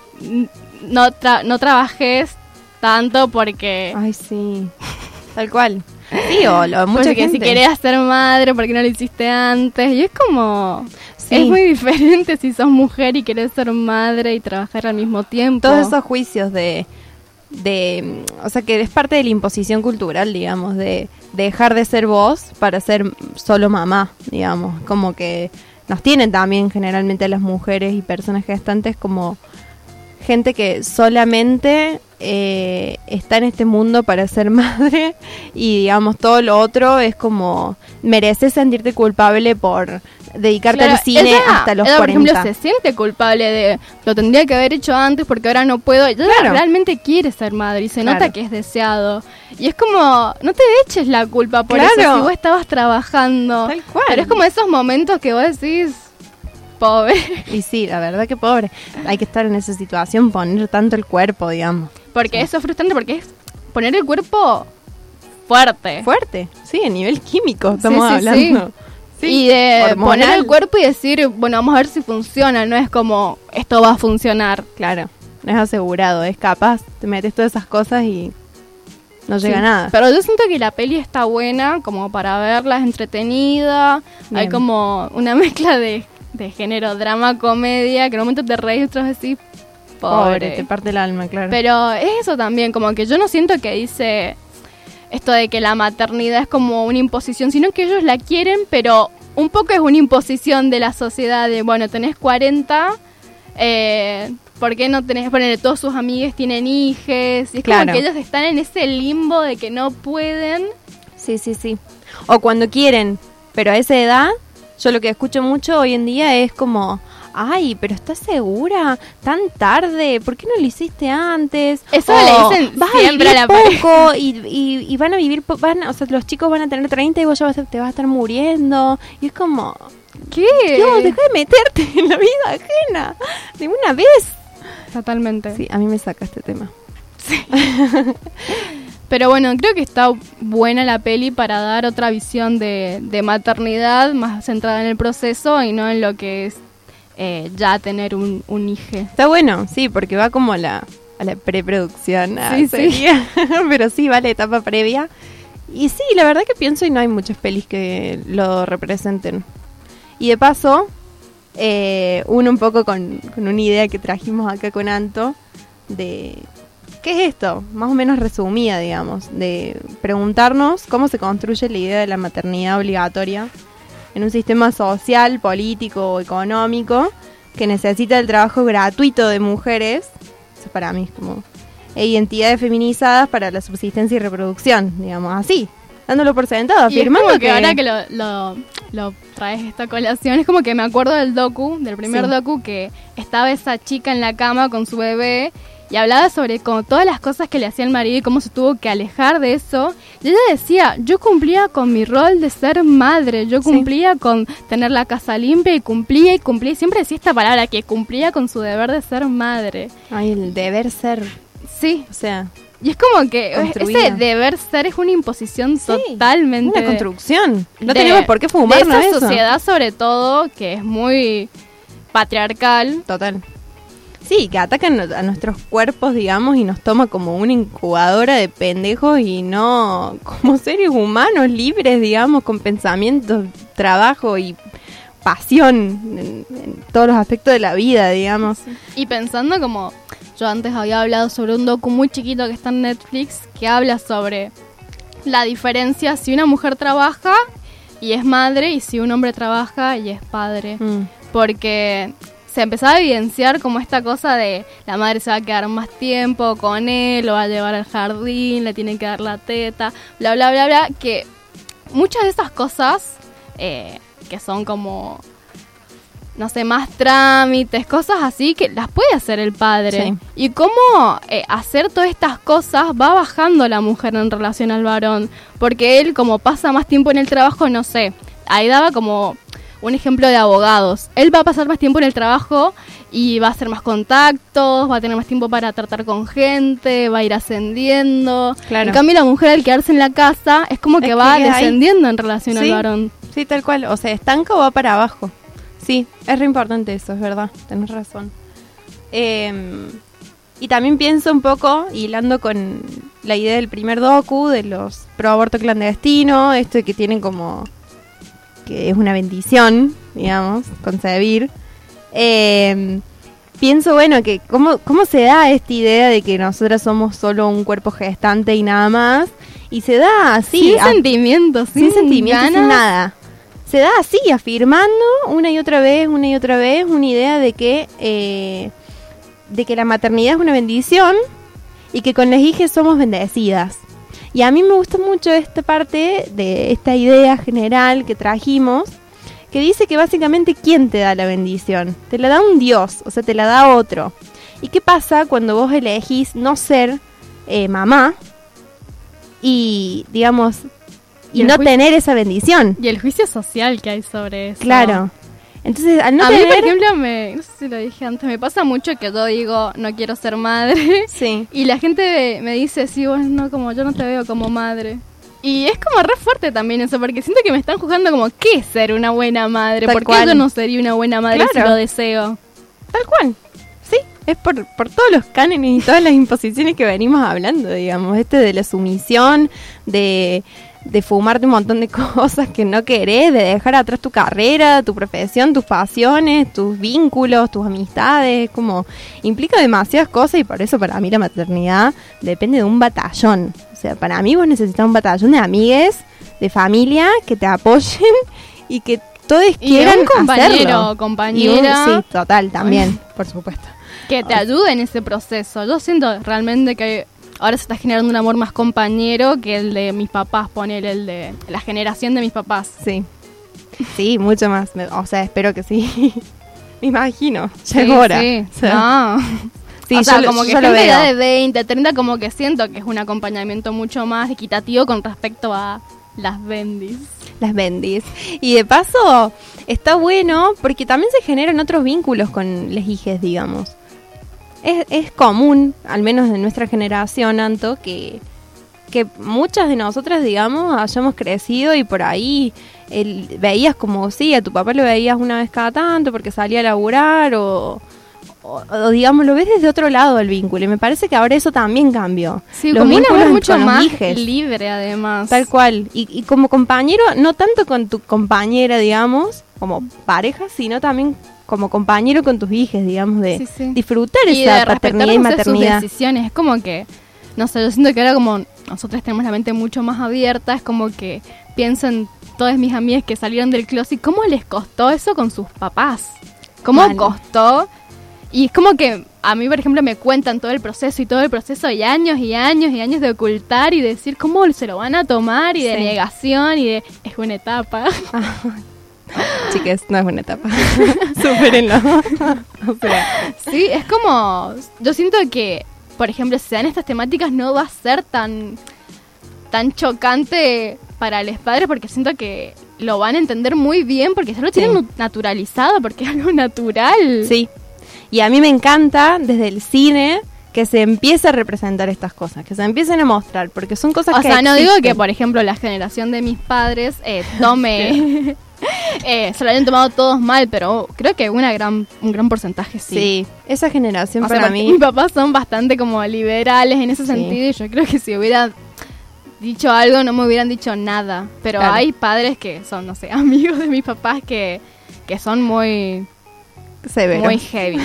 no, tra- no trabajes tanto porque... Ay, sí. Tal cual. Sí, o lo, mucha porque gente. si querías ser madre, ¿por qué no lo hiciste antes? Y es como... Sí. Es muy diferente si sos mujer y querés ser madre y trabajar al mismo tiempo. Todos esos juicios de... de, o sea, que es parte de la imposición cultural, digamos, de, de dejar de ser vos para ser solo mamá, digamos, como que nos tienen también generalmente las mujeres y personas gestantes como gente que solamente eh, está en este mundo para ser madre y digamos todo lo otro es como mereces sentirte culpable por dedicarte Claro, al cine ella- hasta los ella, 40. Por ejemplo, se siente culpable de lo tendría que haber hecho antes porque ahora no puedo. Ella Claro. realmente quiere ser madre y se Claro. nota que es deseado. Y es como, no te eches la culpa por eso si vos estabas trabajando. Tal cual. Pero es como esos momentos que vos decís, pobre. Y sí, la verdad que pobre. Hay que estar en esa situación, poner tanto el cuerpo, digamos. Porque eso es frustrante porque es poner el cuerpo fuerte. Fuerte, sí, a nivel químico Sí, estamos sí, hablando. Sí, y de hormonal. poner el cuerpo y decir, bueno, vamos a ver si funciona. No es como, esto va a funcionar. Claro, no es asegurado, es capaz, te metes todas esas cosas y no llega Sí. a nada. Pero yo siento que la peli está buena, como para verla, es entretenida. Hay como una mezcla de, de género, drama, comedia, que en un momento te reís y otros decís, pobre. Pobre, te parte el alma, claro. Pero es eso también, como que yo no siento que dice esto de que la maternidad es como una imposición, sino que ellos la quieren, pero un poco es una imposición de la sociedad de, bueno, tenés 40, eh, ¿por qué no tenés, poner todos sus amigues tienen hijes? Y es Claro. como que ellos están en ese limbo de que no pueden. Sí, sí, sí. O cuando quieren, pero a esa edad, yo lo que escucho mucho hoy en día es como, ay, pero ¿estás segura? Tan tarde, ¿por qué no lo hiciste antes? Eso O, le dicen vas a siempre vivir a la poco y, y, y van a vivir, van, o sea, los chicos van a tener 30 y vos ya vas a- te vas a estar muriendo. Y es como, ¿Qué? Dios, deja de meterte en la vida ajena de una vez. Totalmente. Sí, a mí me saca este tema. Pero bueno, creo que está buena la peli para dar otra visión de, de maternidad más centrada en el proceso y no en lo que es eh, ya tener un, un hijo. Está bueno, sí, porque va como a la, a la preproducción. ah, Sí, sí. Pero sí, va a la etapa previa. Y sí, la verdad que pienso y no hay muchas pelis que lo representen. Y de paso, eh, uno un poco con, con una idea que trajimos acá con Anto de... ¿Qué es esto? Más o menos resumida, digamos, de preguntarnos cómo se construye la idea de la maternidad obligatoria en un sistema social, político o económico que necesita el trabajo gratuito de mujeres, eso para mí es como, e identidades feminizadas para la subsistencia y reproducción, digamos, así, dándolo por sentado, afirmando como que, ahora que lo, lo, lo traes esta colación, es como que me acuerdo del docu, del primer Sí. docu, que estaba esa chica en la cama con su bebé y hablaba sobre como todas las cosas que le hacía el marido y cómo se tuvo que alejar de eso. Y ella decía, yo cumplía con mi rol de ser madre, yo Sí. cumplía con tener la casa limpia y cumplía y cumplía, y siempre decía esta palabra, que cumplía con su deber de ser madre. Ay, el deber ser, Sí, o sea, y es como que Construida. ese deber ser es una imposición Sí, totalmente... una construcción. No de- tenemos por qué fumarnos de esa eso. sociedad sobre todo que es muy patriarcal Total. Sí, que atacan a nuestros cuerpos, digamos, y nos toma como una incubadora de pendejos y no como seres humanos libres, digamos, con pensamientos, trabajo y pasión en, en todos los aspectos de la vida, digamos. y pensando como yo antes había hablado sobre un docu muy chiquito que está en Netflix que habla sobre la diferencia si una mujer trabaja y es madre y si un hombre trabaja y es padre Mm. porque se empezaba a evidenciar como esta cosa de la madre se va a quedar más tiempo con él, lo va a llevar al jardín, le tienen que dar la teta, bla, bla, bla, bla, que muchas de esas cosas eh, que son como, no sé, más trámites, cosas así, que las puede hacer el padre. Sí. Y cómo eh, hacer todas estas cosas va bajando la mujer en relación al varón, porque él como pasa más tiempo en el trabajo, no sé, ahí daba como un ejemplo de abogados. Él va a pasar más tiempo en el trabajo y va a hacer más contactos, va a tener más tiempo para tratar con gente, va a ir ascendiendo. Claro. En cambio, la mujer al quedarse en la casa es como que va descendiendo en relación Sí. al varón. Sí, tal cual. O sea, estanca o va para abajo. Sí, es re importante eso, es verdad. Tenés razón. Eh, y también pienso un poco, hilando con la idea del primer docu, de los pro aborto clandestino, esto de que tienen como. Que es una bendición, digamos, concebir. Eh, pienso, bueno, que cómo, cómo se da esta idea de que nosotras somos solo un cuerpo gestante y nada más. Y se da así. sin a- sentimientos, sin, sin sentimientos, sin nada. Se da así, afirmando una y otra vez, una y otra vez, una idea de que, eh, de que la maternidad es una bendición y que con las hijas somos bendecidas. Y a mí me gusta mucho esta parte de esta idea general que trajimos, que dice que básicamente quién te da la bendición. Te la da un Dios, o sea, te la da otro. ¿Y qué pasa cuando vos elegís no ser eh, mamá y, digamos, y, no juicio- tener esa bendición? Y el juicio social que hay sobre eso. Claro. Entonces, al no a mí, por tener... ejemplo, me, no sé si lo dije antes, me pasa mucho que yo digo, no quiero ser madre. Sí. Y la gente me dice, sí, vos no, como yo no te veo como madre. Y es como re fuerte también eso, porque siento que me están juzgando como, ¿qué es ser una buena madre? Tal ¿Por qué yo no sería una buena madre si Claro. lo deseo? Tal cual. Sí, es por, por todos los cánones y todas las imposiciones que venimos hablando, digamos. Este de la sumisión, de, de fumarte un montón de cosas que no querés, de dejar atrás tu carrera, tu profesión, tus pasiones, tus vínculos, tus amistades. Como implica demasiadas cosas y por eso para mí la maternidad depende de un batallón. O sea, para mí vos necesitas un batallón de amigues, de familia que te apoyen y que todos Y quieran un compañero hacerlo. o compañera. Y un- sí, total, también, por supuesto. que te ayude en ese proceso. Yo siento realmente que ahora se está generando un amor más compañero que el de mis papás, poner el de la generación de mis papás. Sí. Sí, mucho más. O sea, espero que sí. Me imagino. Ya Sí, hora. sí. O sea, No. sí, o sea, lo- como que yo lo gente de veo. edad de 20, 30, como que siento que es un acompañamiento mucho más equitativo con respecto a las bendis. Las bendis. Y de paso, está bueno porque también se generan otros vínculos con las hijes, digamos. Es, es común, al menos de nuestra generación, Anto, que, que muchas de nosotras, digamos, hayamos crecido y por ahí el- veías como, sí, a tu papá lo veías una vez cada tanto porque salía a laburar o, o, o, digamos, lo ves desde otro lado el vínculo. Y me parece que ahora eso también cambió. Sí, Los como mucho más libre además. Tal cual. Y, y como compañero, no tanto con tu compañera, digamos, como pareja, sino también como compañero con tus hijos, digamos, de Sí, sí. disfrutar y esa de paternidad y maternidad. sus decisiones. Es como que, no sé, yo siento que ahora como nosotros tenemos la mente mucho más abierta, es como que pienso en todas mis amigas que salieron del closet, ¿cómo les costó eso con sus papás? ¿Cómo Mal. costó? Y es como que a mí, por ejemplo, me cuentan todo el proceso y todo el proceso y años y años y años de ocultar y decir cómo se lo van a tomar y de Sí. negación y de es una etapa. Chicas, no es una etapa. Supérenlo. o sea, Sí, es como. Yo siento que, por ejemplo, si se dan estas temáticas, no va a ser tan. tan chocante para los padres, porque siento que lo van a entender muy bien, porque ya lo tienen naturalizado, porque es algo natural. sí. Y a mí me encanta desde el cine que se empiece a representar estas cosas, que se empiecen a mostrar, porque son cosas O que sea, no digo que, por ejemplo, la generación de mis padres eh, tome. eh, se lo hayan tomado todos mal, pero creo que una gran, un gran porcentaje sí. Sí, esa generación O sea, para porque mí... mis papás son bastante como liberales en ese Sí. sentido y yo creo que si hubiera dicho algo no me hubieran dicho nada. Pero Claro. hay padres que son, no sé, amigos de mis papás que, que son muy, muy heavy.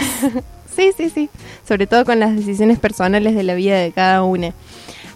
Sí, sí, sí. Sobre todo con las decisiones personales de la vida de cada uno.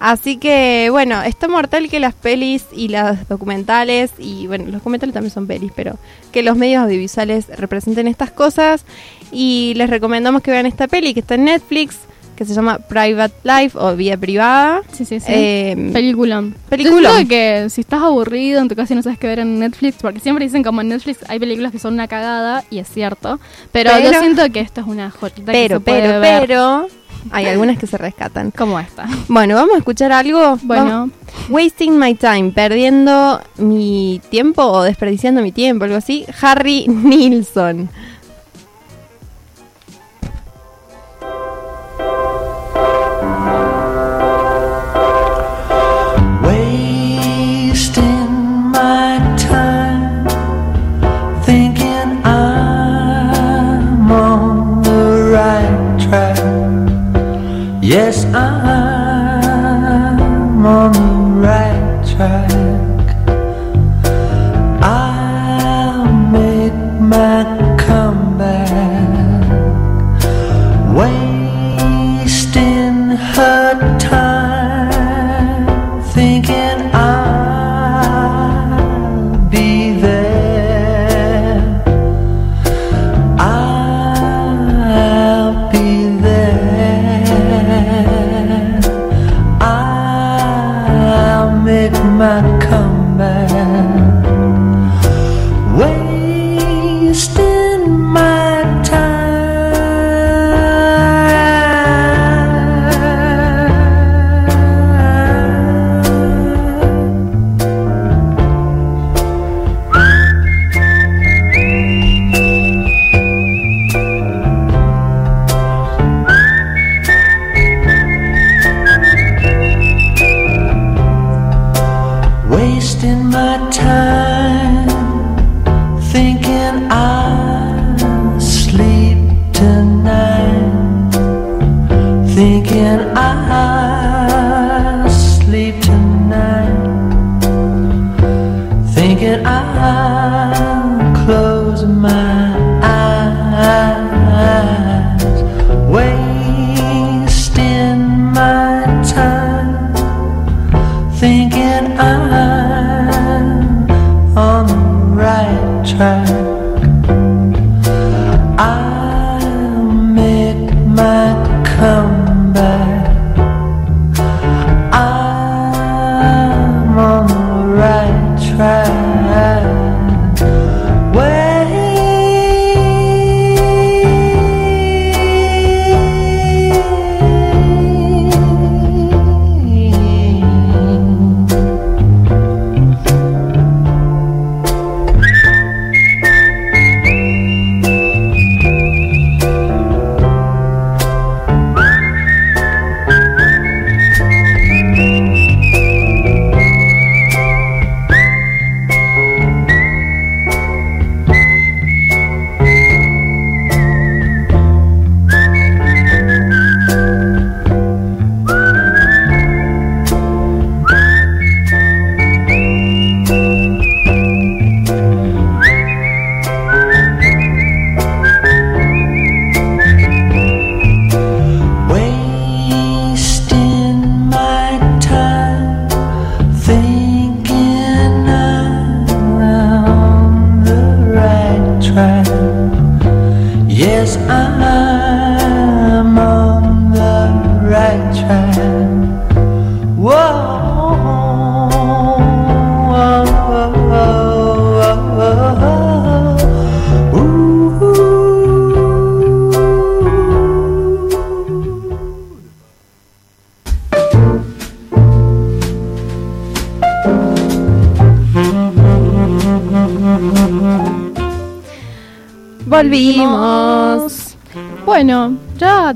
Así que, bueno, está mortal que las pelis y las documentales, y bueno, los documentales también son pelis, pero que los medios audiovisuales representen estas cosas. Y les recomendamos que vean esta peli que está en Netflix, que se llama Private Life o Vida Privada. Sí, sí, sí. Eh, Peliculón. peliculón. Yo que si estás aburrido en tu casa y no sabes qué ver en Netflix, porque siempre dicen como en Netflix hay películas que son una cagada, y es cierto. Pero, Pero- yo siento que esto es una jotita que pero, se puede pero, ver pero, hay algunas que se rescatan. como esta. Bueno, vamos a escuchar algo. Bueno. Vamos- Wasting My Time, perdiendo mi tiempo o desperdiciando mi tiempo, algo así. Harry Nilsson. Yes, I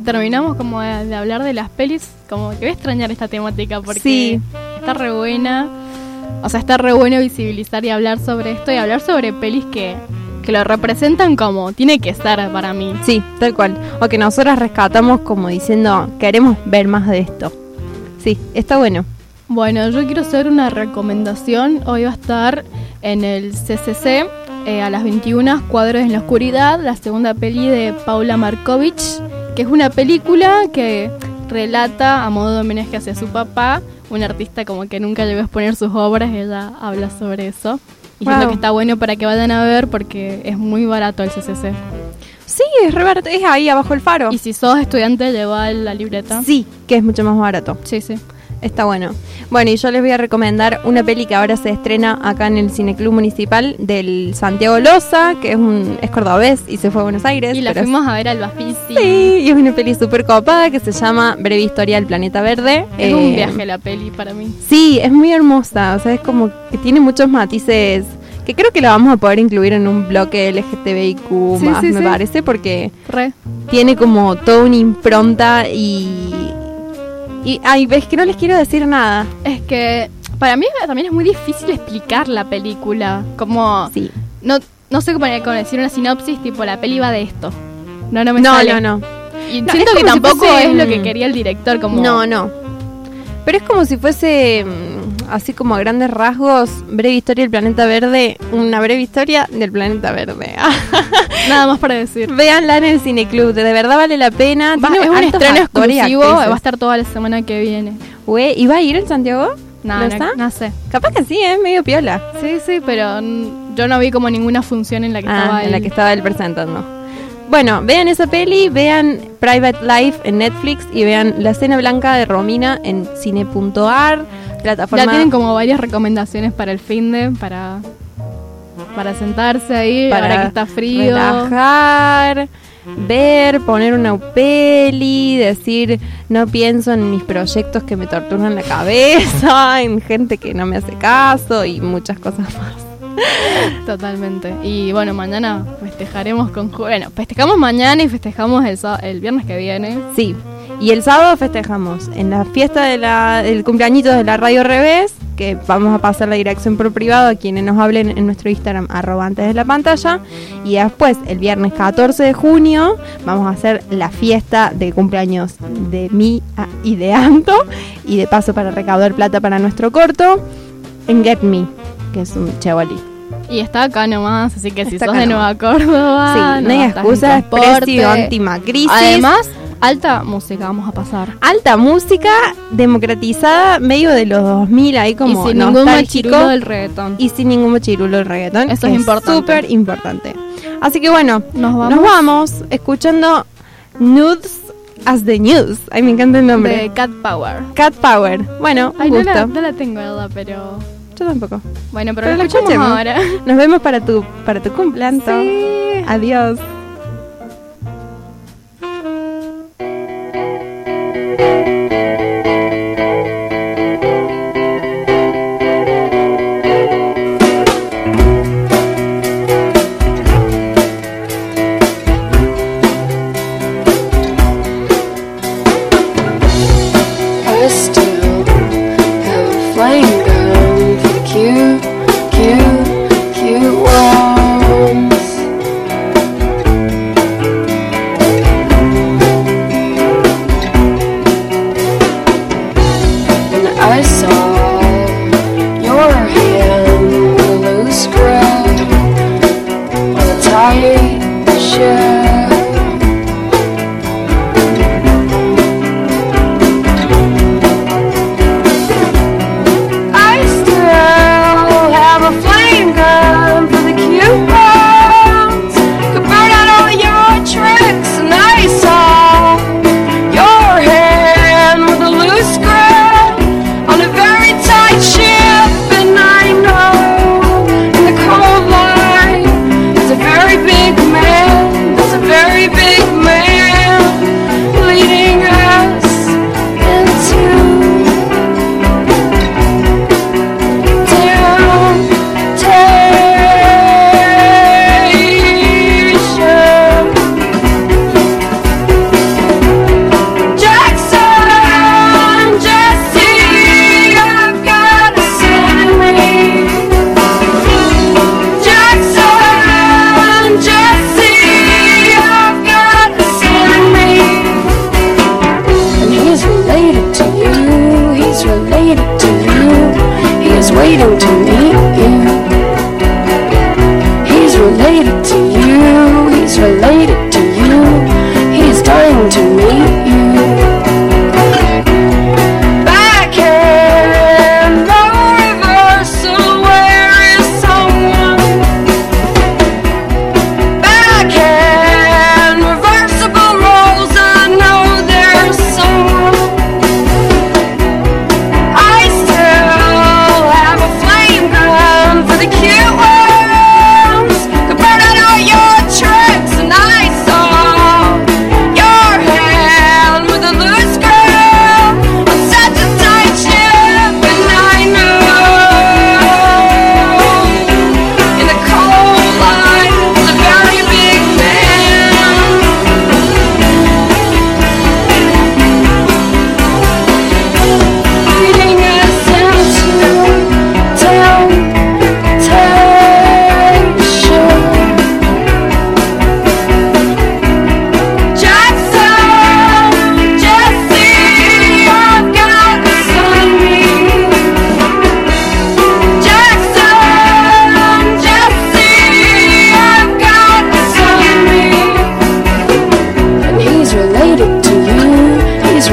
terminamos como de, de hablar de las pelis. Como que voy a extrañar esta temática porque Sí. está re buena. O sea, está re bueno visibilizar y hablar sobre esto y hablar sobre pelis que, que lo representan como tiene que ser para mí. Sí, tal cual. O que nosotras rescatamos como diciendo, queremos ver más de esto. Sí, está bueno. Bueno, yo quiero hacer una recomendación. Hoy va a estar en el CCC eh, a las 21 Cuadros en la Oscuridad, la segunda peli de Paula Markovich, que es una película que relata a modo de homenaje hacia su papá, un artista como que nunca llegó a exponer sus obras, ella habla sobre eso. Y siento Wow. que está bueno para que vayan a ver porque es muy barato el CCC. Sí, es re barato. Es ahí abajo el faro. Y si sos estudiante, lleva la libreta. Sí, que es mucho más barato. Sí, sí. Está bueno. Bueno, y yo les voy a recomendar una peli que ahora se estrena acá en el Cineclub Municipal del Santiago Loza, que es un es cordobés y se fue a Buenos Aires. Y la es- fuimos a ver al Bafisi. Sí, y es una peli súper copada que se llama Breve Historia del Planeta Verde. Es Eh, un viaje la peli para mí. Sí, es muy hermosa. O sea, es como que tiene muchos matices que creo que la vamos a poder incluir en un bloque LGTBIQ Sí, más, sí, me sí. parece, porque Re. tiene como toda una impronta y. Y, ay, ves que no les quiero decir nada. Es que para mí también es muy difícil explicar la película. Como. Sí. No, no sé cómo decir una sinopsis, tipo la peli va de esto. No, no me No, sale. no, no. Y No, siento que si tampoco fuese, es lo que mm, quería el director. Como... No, no. Pero es como si fuese, mm, así como a grandes rasgos, breve historia del planeta verde, una breve historia del planeta verde. Nada más para decir. Véanla en el cineclub, de verdad vale la pena. Va- es un estreno exclusivo, va a estar toda la semana que viene. Güey, ¿y va a ir en Santiago? No, ¿Lo no, está? no sé. Capaz que sí, es medio piola. Sí, sí, pero yo no vi como ninguna función en la que Ah, estaba en la él. que estaba él presentando. Bueno, vean esa peli, vean Private Life en Netflix y vean La Cena Blanca de Romina en cine.ar, plataforma Ya tienen como varias recomendaciones para el fin de, para, para sentarse ahí, para ahora que está frío. relajar, ver, poner una peli, decir no pienso en mis proyectos que me torturan la cabeza, en gente que no me hace caso y muchas cosas más. Totalmente. Y bueno, mañana festejaremos con... Bueno, festejamos mañana y festejamos el, el viernes que viene. Sí. Y el sábado festejamos en la fiesta de del cumpleañito de la Radio Revés que vamos a pasar la dirección por privado a quienes nos hablen en nuestro Instagram, arroba antes de la pantalla. Y después, el viernes 14 de junio, vamos a hacer la fiesta de cumpleaños de mí y de Anto. Y de paso para recaudar plata para nuestro corto, en Get Me, que es un Chevrolet. Y está acá nomás, así que si Está sos de Nueva nomás. Córdoba. Sí, no hay estás en excusa, es transporte. precio antimacrisis. Además, alta música vamos a pasar. Alta música, democratizada, medio de los 2000, ahí como y sin ningún machirulo del reggaetón. y sin ningún mochirulo del reggaetón. Eso es importante. Súper importante. Así que bueno, Nos vamos. nos vamos escuchando Nudes as the News. Ay, me encanta el nombre. De Cat Power. Cat Power. Bueno, un Ay, no la, no la tengo, ¿verdad? Pero. Yo tampoco. Bueno, pero, Pero la escuchamos ahora. Nos vemos para tu, para tu cumpleaños. Sí. Adiós.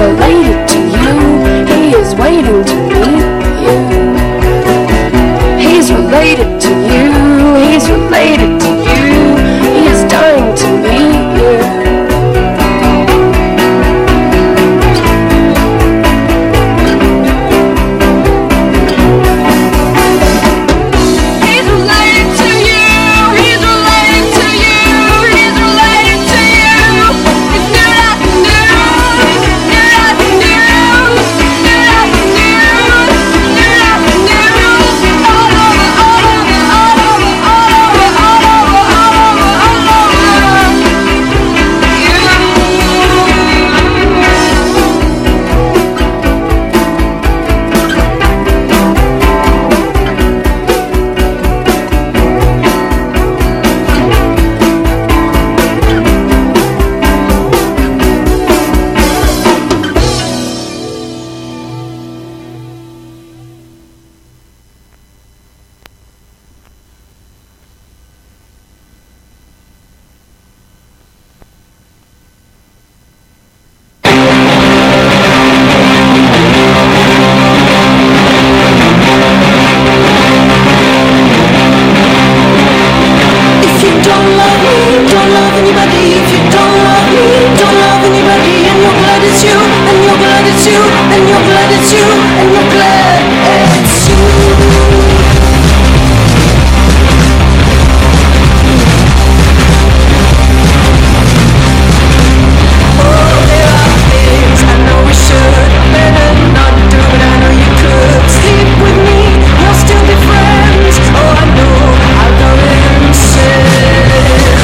related to you. He is waiting